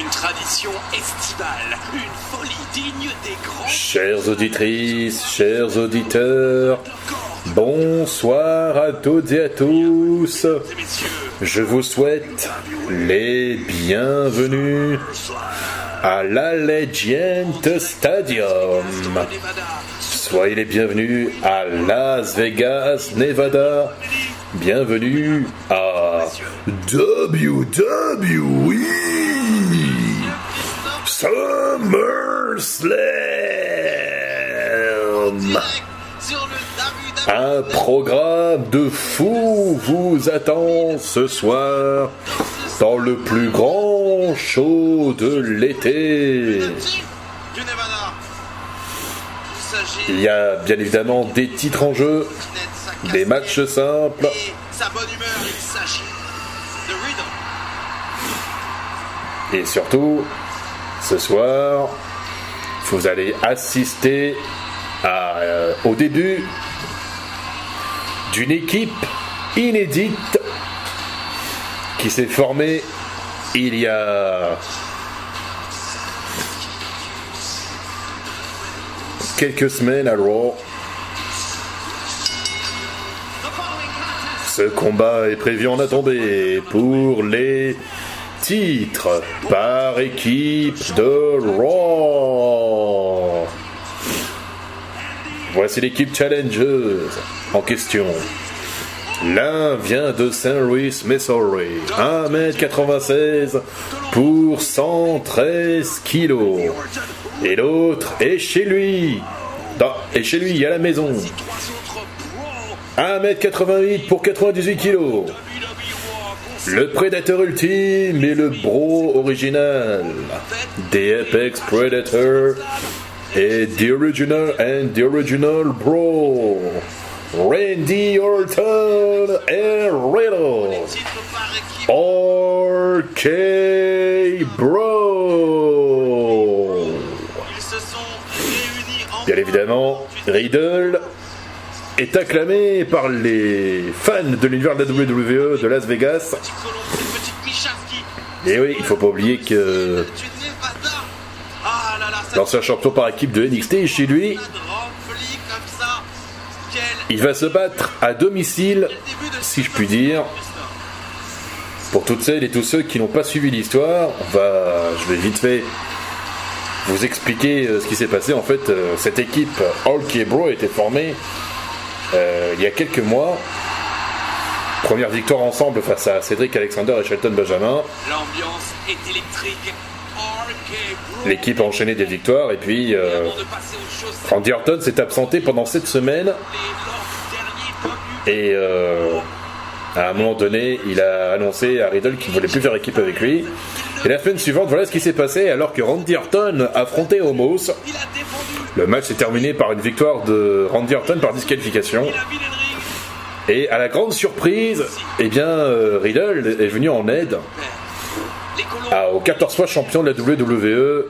Une tradition estivale, une folie digne des grands. Chères auditrices, chers auditeurs, bonsoir à toutes et à tous. Je vous souhaite les bienvenus à l'Allegiant Stadium. Soyez les bienvenus à Las Vegas, Nevada. Bienvenue à WWE SummerSlam. Un programme de fou vous attend ce soir dans le plus grand show de l'été. Il y a bien évidemment des titres en jeu, des matchs simples, et surtout, ce soir, vous allez assister euh, au début d'une équipe inédite qui s'est formée il y a quelques semaines à Raw. Ce combat est prévu en attendée pour les titres par équipe de Raw. Voici l'équipe challengeuse en question. L'un vient de St. Louis, Missouri, 1m96 pour 113 kilos. Et l'autre est chez lui, dans- est chez lui à la maison, Trois autres pros. 1m88 pour 98 kilos. Le prédateur ultime et le bro original. The Apex Predator et The Original and The Original Bro. Randy Orton et Riddle. RK Bro. Bien évidemment, Riddle est acclamé par les fans de l'univers de la WWE de Las Vegas. Et oui, il faut pas oublier que l'ancien champion par équipe de NXT est chez lui. Il va se battre à domicile, si je puis dire. Pour toutes celles et tous ceux qui n'ont pas suivi l'histoire, va, je vais vite fait vous expliquer euh, ce qui s'est passé. En fait, euh, cette équipe All Bro a été formée il y a quelques mois. Première victoire ensemble face à Cédric Alexander et Shelton Benjamin. L'ambiance est électrique. L'équipe a enchaîné des victoires et puis euh, Randy Orton s'est absenté pendant cette semaine. Et euh, à un moment donné, il a annoncé à Riddle qu'il ne voulait plus faire équipe avec lui. Et la semaine suivante, voilà ce qui s'est passé alors que Randy Orton affrontait Homos. Le match s'est terminé par une victoire de Randy Orton par disqualification. Et à la grande surprise, eh bien, euh, Riddle est venu en aide Les colons. à- au 14 fois champion de la WWE.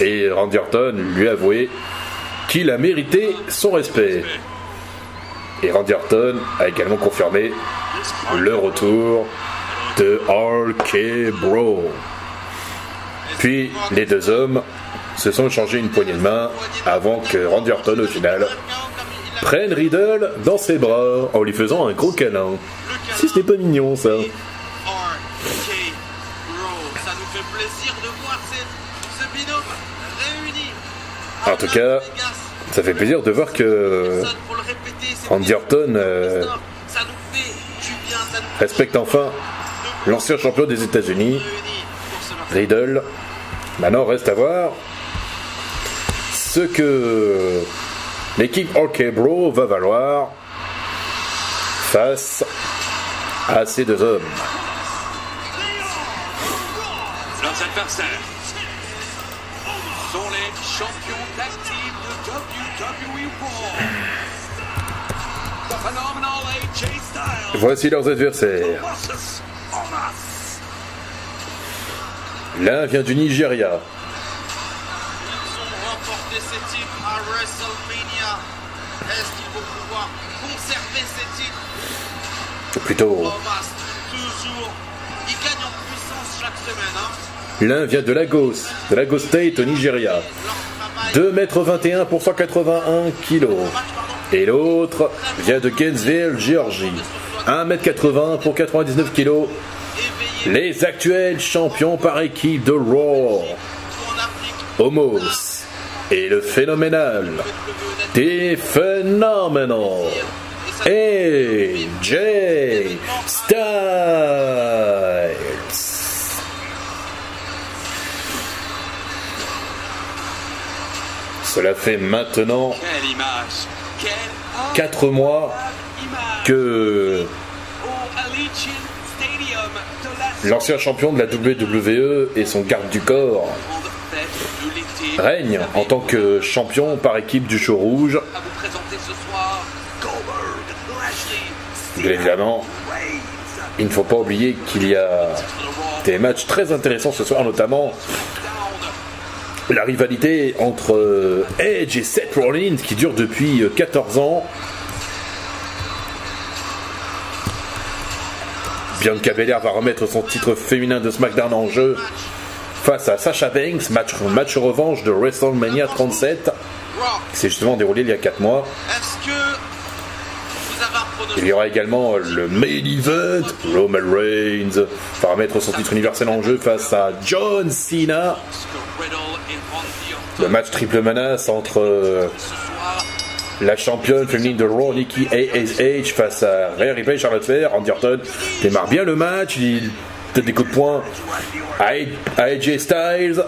Et Randy Orton lui a avoué qu'il a mérité son respect. Et Randy Orton a également confirmé le retour de RK Bro. Puis les deux hommes se sont échangés une poignée de main avant que Randy Orton au final prenne Riddle dans ses bras en lui faisant un gros câlin. Si ce n'est pas mignon ça. En tout cas. Ça fait plaisir de voir que Randy. Orton euh, respecte enfin l'ancien champion des États-Unis. Riddle. Maintenant, reste à voir ce que l'équipe OK Bro va valoir face à ces deux hommes. Leurs adversaires sont les champions de Voici leurs adversaires. L'un vient du Nigeria, WrestleMania. Est-ce qu'ils vont pouvoir conserver ces titres? Ou plutôt Omos, toujours. Ils gagnent en puissance chaque semaine. Hein. L'un vient de Lagos, de Lagos State au Nigeria. 2m21 pour 181 kg. Et l'autre vient de Gainesville, Géorgie. 1m80 pour 99 kg. Les actuels champions par équipe de Raw. Homos et le phénoménal, des Phenomenal AJ Styles. Cela fait maintenant 4 mois que l'ancien champion de la WWE et son garde du corps règne en tant que champion par équipe du show rouge. Bien évidemment, il ne faut pas oublier qu'il y a des matchs très intéressants ce soir, notamment la rivalité entre Edge et Seth Rollins qui dure depuis 14 ans. Bianca Belair va remettre son titre féminin de SmackDown en jeu face à Sasha Banks, match, match revanche de WrestleMania 37, qui s'est justement déroulé il y a 4 mois. Il y aura également le main event, Roman Reigns va remettre son titre universel en jeu face à John Cena. Le match triple menace entre euh, la championne féminine de Raw, Nikki ASH, face à Rhea Ripley, Charlotte Flair, Andy Orton démarre bien le match, il donne des coups de poing à AJ Styles.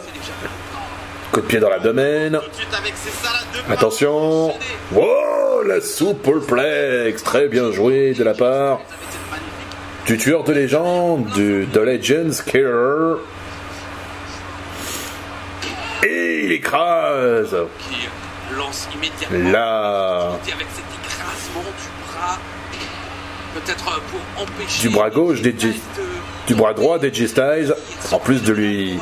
Coup de pied dans l'abdomen. Attention. Oh, la superplex. Très bien joué de la part du tueur de légende, du The Legends Killer. Et il écrase. Là. Du bras gauche des du bras droit d'Edgy Styles, en plus de lui.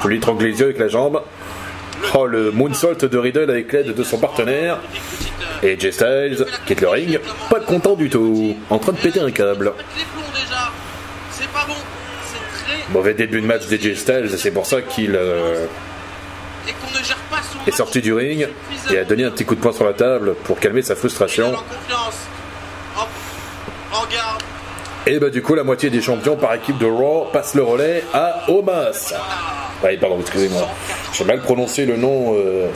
Pour lui trangler les yeux avec la jambe. Oh, le moonsault de Riddle avec l'aide de son partenaire. Et J Styles quitte le ring, pas content du tout, en train de péter un câble. Mauvais début de match d'Edgy Styles, c'est pour ça qu'il euh, est sorti du ring et a donné un petit coup de poing sur la table pour calmer sa frustration. Et bah du coup la moitié des champions par équipe de Raw passe le relais à Omas. Ouais, pardon, excusez-moi. J'ai mal prononcé le nom euh,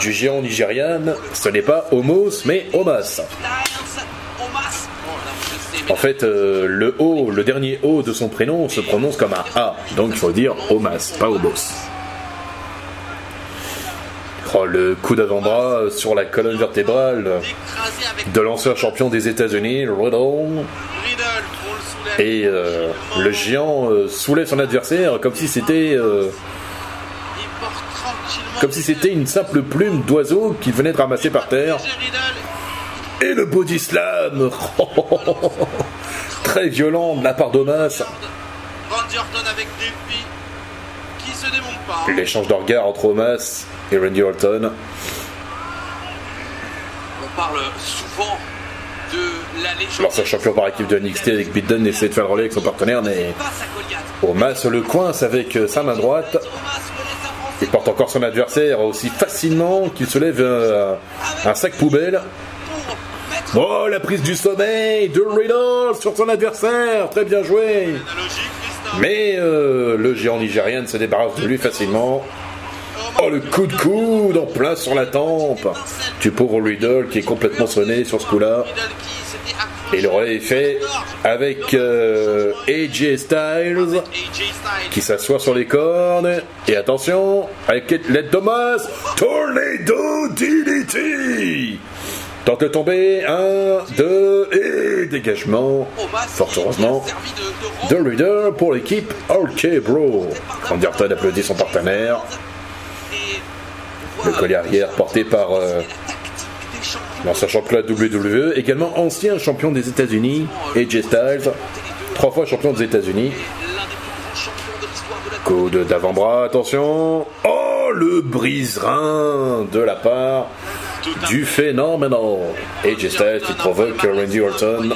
du géant nigérian. Ce n'est pas Homos, mais Omas. En fait, euh, le O, le dernier O de son prénom se prononce comme un A. Donc il faut dire Omas, pas Homos. Le coup d'avant-bras sur la colonne vertébrale de l'ancien champion des États-Unis, Riddle. Et euh, le géant euh, soulève son adversaire comme si c'était euh, comme si c'était une simple plume d'oiseau qu'il venait de ramasser par terre. Et le body slam Très violent de la part d'Omas. L'échange de regards entre Omas et Randy Orton. On parle souvent de la légende. L'ancien champion par équipe de NXT avec Pete Dunne essaie de faire le relais avec son partenaire, mais Omas le coince avec sa main droite. Il porte encore son adversaire aussi facilement qu'il se lève un, un sac poubelle. Oh, la prise du sommeil de Riddle sur son adversaire, très bien joué. Mais euh, le géant nigérien se débarrasse de lui facilement. Oh, le coup de coude en plein sur la tempe. Tu pauvre Riddle qui est complètement sonné sur ce coup-là. Et le relais est fait avec euh, AJ Styles qui s'assoit sur les cordes. Et attention, avec l'aide Thomas, Tornado DDT Tente de tomber, 1, 2, et dégagement, fort heureusement, de Riddle pour l'équipe OK Bro. Randy Orton applaudit son partenaire. Le collier arrière porté par euh, l'ancien champion de WWE, également ancien champion des États-Unis, AJ Styles, trois fois champion des États-Unis. Code d'avant-bras, attention. Oh, le brise-rein de la part du phénoménal. AJ Styles qui provoque Randy Orton.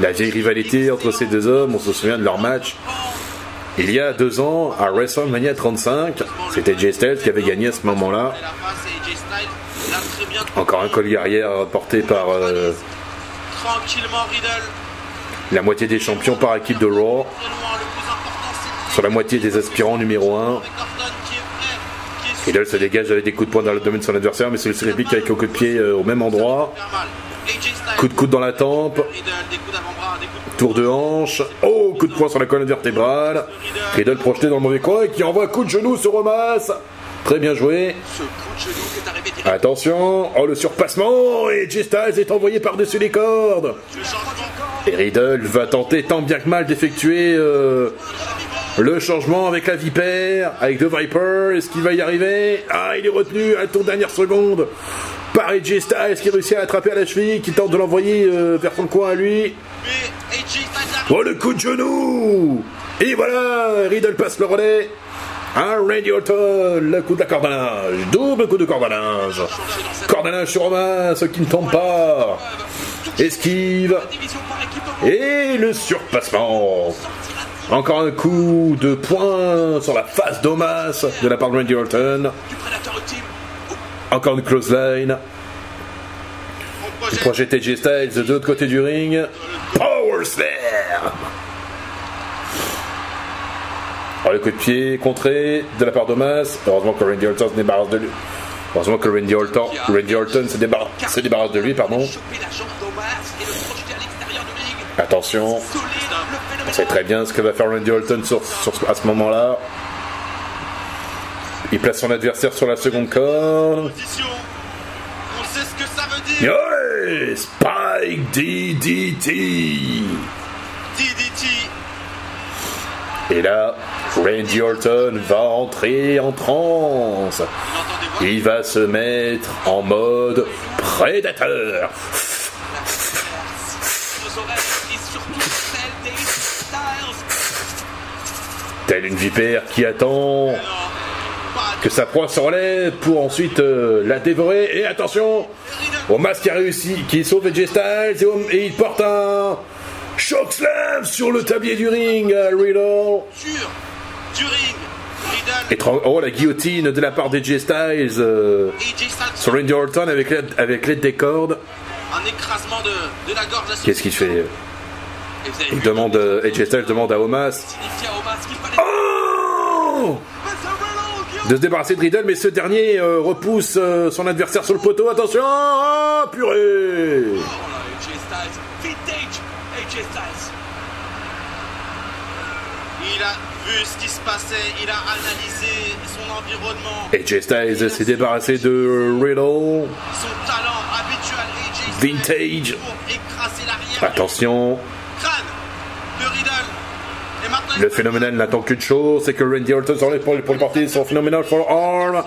La vieille rivalité entre ces deux hommes, on se souvient de leur match il y a deux ans à WrestleMania 35. C'était AJ Styles qui avait gagné à ce moment-là. Encore un collier arrière porté par euh, la moitié des champions par équipe de Raw. Sur la moitié des aspirants numéro 1. Riddle se dégage avec des coups de poing dans le domaine de son adversaire, mais le réplique avec un coup de pied euh, au même endroit. Coup de coude dans la tempe. Tour de hanche. Oh, coup de poing sur la colonne vertébrale. Riddle projeté dans le mauvais coin et qui envoie un coup de genou sur Romas. Très bien joué. Attention. Oh, le surpassement. Et J Styles est envoyé par-dessus les cordes. Et Riddle va tenter tant bien que mal d'effectuer euh, le changement avec la Vipère, avec The Viper. Est-ce qu'il va y arriver? Ah, il est retenu à toute dernière seconde par AJ Styles qui réussit à attraper à la cheville, qui tente de l'envoyer euh, vers son coin à lui. Oh, le coup de genou Et voilà, Riddle passe le relais. Un Randy Orton, le coup de la cordanage, double coup de cordanage. Cordanage sur Romain, ce qui ne tombe pas. Esquive. Et le surpassement. Encore un coup de poing sur la face d'Omas de la part de Randy Orton. Encore une close line. Il projette AJ Styles de l'autre côté du ring. Power Slam Alors le coup de pied contré de la part d'Omas. Heureusement que Randy Orton se débarrasse de lui. Heureusement que Randy Orton, Randy Orton se, débarrasse, se débarrasse de lui, pardon. Attention. On sait très bien ce que va faire Randy Orton sur, sur, à ce moment-là. Il place son adversaire sur la seconde corde. On sait ce que ça veut dire. Spike DDT. DDT. Et là, Randy Orton va entrer en transe. Il va se mettre en mode prédateur. Une vipère qui attend que sa proie se relève pour ensuite euh, la dévorer. Et attention, Omas qui a réussi, qui sauve AJ Styles et, et il porte un choc slam sur le tablier du ring, euh, Riddle. Et oh la guillotine de la part d'AJ Styles euh, sur Randy Orton avec l'aide avec des cordes. Qu'est-ce qu'il fait Il demande, AJ Styles demande à Omas oh Mais c'est Riddle qui- de se débarrasser de Riddle, mais ce dernier euh, repousse euh, son adversaire sur le poteau. Attention, purée Oh Styles. Il a vu ce qui se passait, il a analysé son environnement, AJ Styles s'est débarrassé de Riddle. son talent habituel. AJ Styles Vintage. pour écraser. Attention, Crâne de Riddle. Et maintenant, le phénoménal n'attend qu'une chose, c'est que Randy Orton s'enlève pour, pour le porter son phénoménal for arm.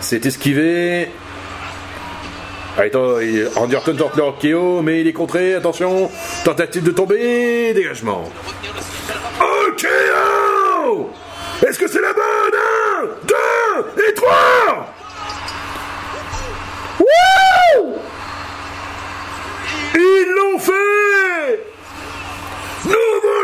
C'est esquivé. Ah, Attends, il- Randy Orton tente le RKO, mais il est contré. Attention, tentative de tomber, dégagement. signal. RKO Est-ce que c'est la bonne? 1, 2 et 3 Wouh Ils l'ont fait Nouveau champion par équipe de Raw Randy Orton et Riddle OK Bro Encore RK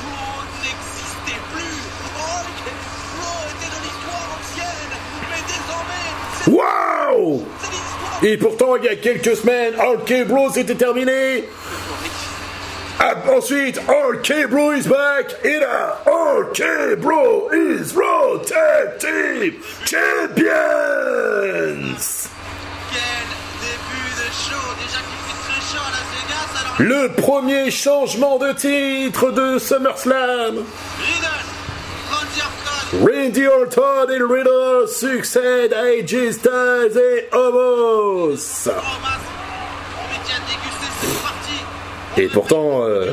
Bro n'existait plus. RK Bro était de l'histoire ancienne. Mais désormais, c'est Wow c'est l'histoire. Et pourtant, il y a quelques semaines, OK Bro c'était terminé Ah, Ensuite, OK Bro is back et là, OK Bro is Tag Team Champions Quel début de show. Déjà qu'il fait très chaud à Las Vegas. Alors, Le premier changement de titre de SummerSlam Riddle, Randy Orton, et Riddle succèdent à AJ Styles et Omos Romas. On met qui a dégusté, c'est parti. Et pourtant, euh,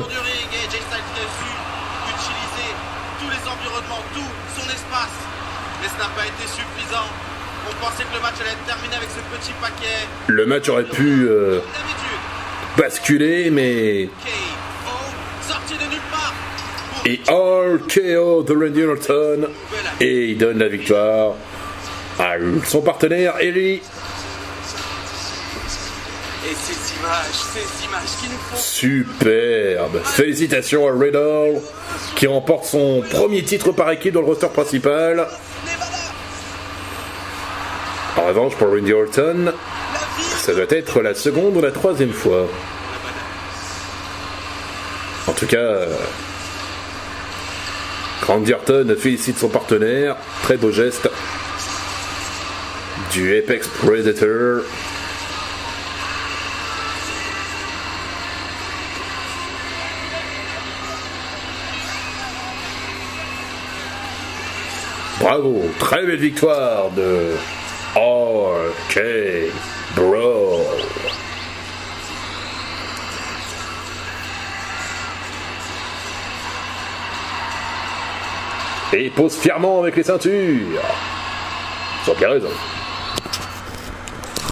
le match aurait pu euh, basculer, mais et RKO de Randy Orton. Et il donne la victoire à son partenaire Ellie. Et ces images, ces images qui nous font. Superbe. Félicitations à Riddle qui remporte son premier titre par équipe dans le roster principal. En revanche, pour Randy Orton, ça doit être la seconde ou la troisième fois. En tout cas, Randy Orton félicite son partenaire. Très beau geste du Apex Predator. Bravo, très belle victoire de RK Bro. Et il pose fièrement avec les ceintures. Sans bien raison.